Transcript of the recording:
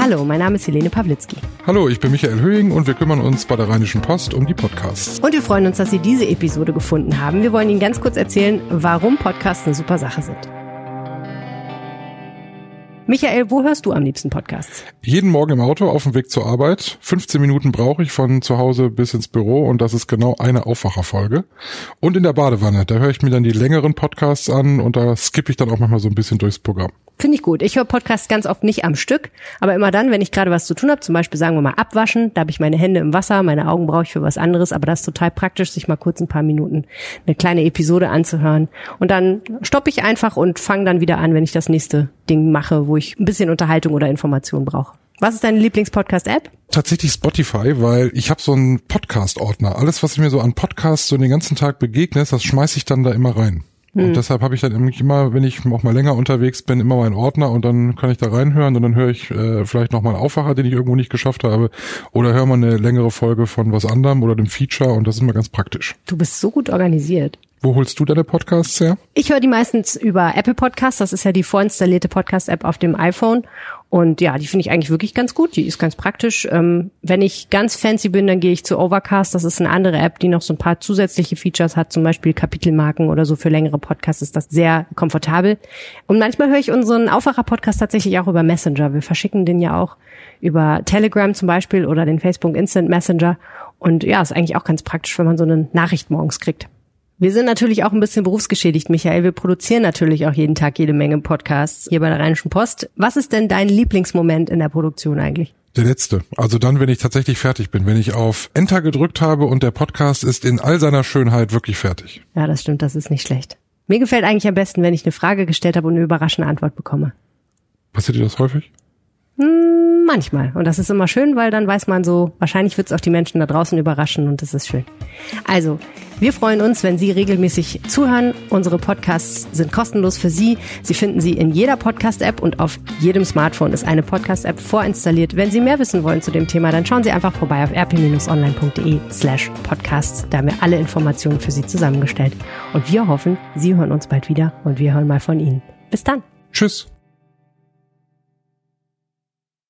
Hallo, mein Name ist Helene Pawlitzki. Hallo, ich bin Michael Höhing und wir kümmern uns bei der Rheinischen Post um die Podcasts. Und wir freuen uns, dass Sie diese Episode gefunden haben. Wir wollen Ihnen ganz kurz erzählen, warum Podcasts eine super Sache sind. Michael, wo hörst du am liebsten Podcasts? Jeden Morgen im Auto auf dem Weg zur Arbeit. 15 Minuten brauche ich von zu Hause bis ins Büro und das ist genau eine Aufwacherfolge. Und in der Badewanne, da höre ich mir dann die längeren Podcasts an und da skippe ich dann auch manchmal so ein bisschen durchs Programm. Finde ich gut. Ich höre Podcasts ganz oft nicht am Stück, aber immer dann, wenn ich gerade was zu tun habe, zum Beispiel sagen wir mal abwaschen, da habe ich meine Hände im Wasser, meine Augen brauche ich für was anderes, aber das ist total praktisch, sich mal kurz ein paar Minuten eine kleine Episode anzuhören. Und dann stoppe ich einfach und fange dann wieder an, wenn ich das nächste Ding mache, wo ich ein bisschen Unterhaltung oder Information brauche. Was ist deine Lieblings-Podcast-App? Tatsächlich Spotify, weil ich habe so einen Podcast-Ordner. Alles, was ich mir so an Podcasts so den ganzen Tag begegne, das schmeiße ich dann da immer rein. Und hm. deshalb habe ich dann immer, wenn ich auch mal länger unterwegs bin, immer meinen Ordner und dann kann ich da reinhören und dann höre ich äh, vielleicht noch mal einen Aufwacher, den ich irgendwo nicht geschafft habe oder höre mal eine längere Folge von was anderem oder dem Feature und das ist immer ganz praktisch. Du bist so gut organisiert. Wo holst du deine Podcasts her? Ich höre die meistens über Apple Podcasts. Das ist ja die vorinstallierte Podcast-App auf dem iPhone. Und ja, die finde ich eigentlich wirklich ganz gut. Die ist ganz praktisch. Ähm, wenn ich ganz fancy bin, dann gehe ich zu Overcast. Das ist eine andere App, die noch so ein paar zusätzliche Features hat, zum Beispiel Kapitelmarken oder so für längere Podcasts ist das sehr komfortabel. Und manchmal höre ich unseren Aufwacher-Podcast tatsächlich auch über Messenger. Wir verschicken den ja auch über Telegram zum Beispiel oder den Facebook Instant Messenger. Und ja, ist eigentlich auch ganz praktisch, wenn man so eine Nachricht morgens kriegt. Wir sind natürlich auch ein bisschen berufsgeschädigt, Michael. Wir produzieren natürlich auch jeden Tag jede Menge Podcasts hier bei der Rheinischen Post. Was ist denn dein Lieblingsmoment in der Produktion eigentlich? Der letzte. Also dann, wenn ich tatsächlich fertig bin, wenn ich auf Enter gedrückt habe und der Podcast ist in all seiner Schönheit wirklich fertig. Ja, das stimmt, das ist nicht schlecht. Mir gefällt eigentlich am besten, wenn ich eine Frage gestellt habe und eine überraschende Antwort bekomme. Passiert dir das häufig? Hm, manchmal. Und das ist immer schön, weil dann weiß man so, wahrscheinlich wird es auch die Menschen da draußen überraschen und das ist schön. Also, wir freuen uns, wenn Sie regelmäßig zuhören. Unsere Podcasts sind kostenlos für Sie. Sie finden sie in jeder Podcast-App und auf jedem Smartphone ist eine Podcast-App vorinstalliert. Wenn Sie mehr wissen wollen zu dem Thema, dann schauen Sie einfach vorbei auf rp-online.de slash podcasts. Da haben wir alle Informationen für Sie zusammengestellt. Und wir hoffen, Sie hören uns bald wieder und wir hören mal von Ihnen. Bis dann. Tschüss.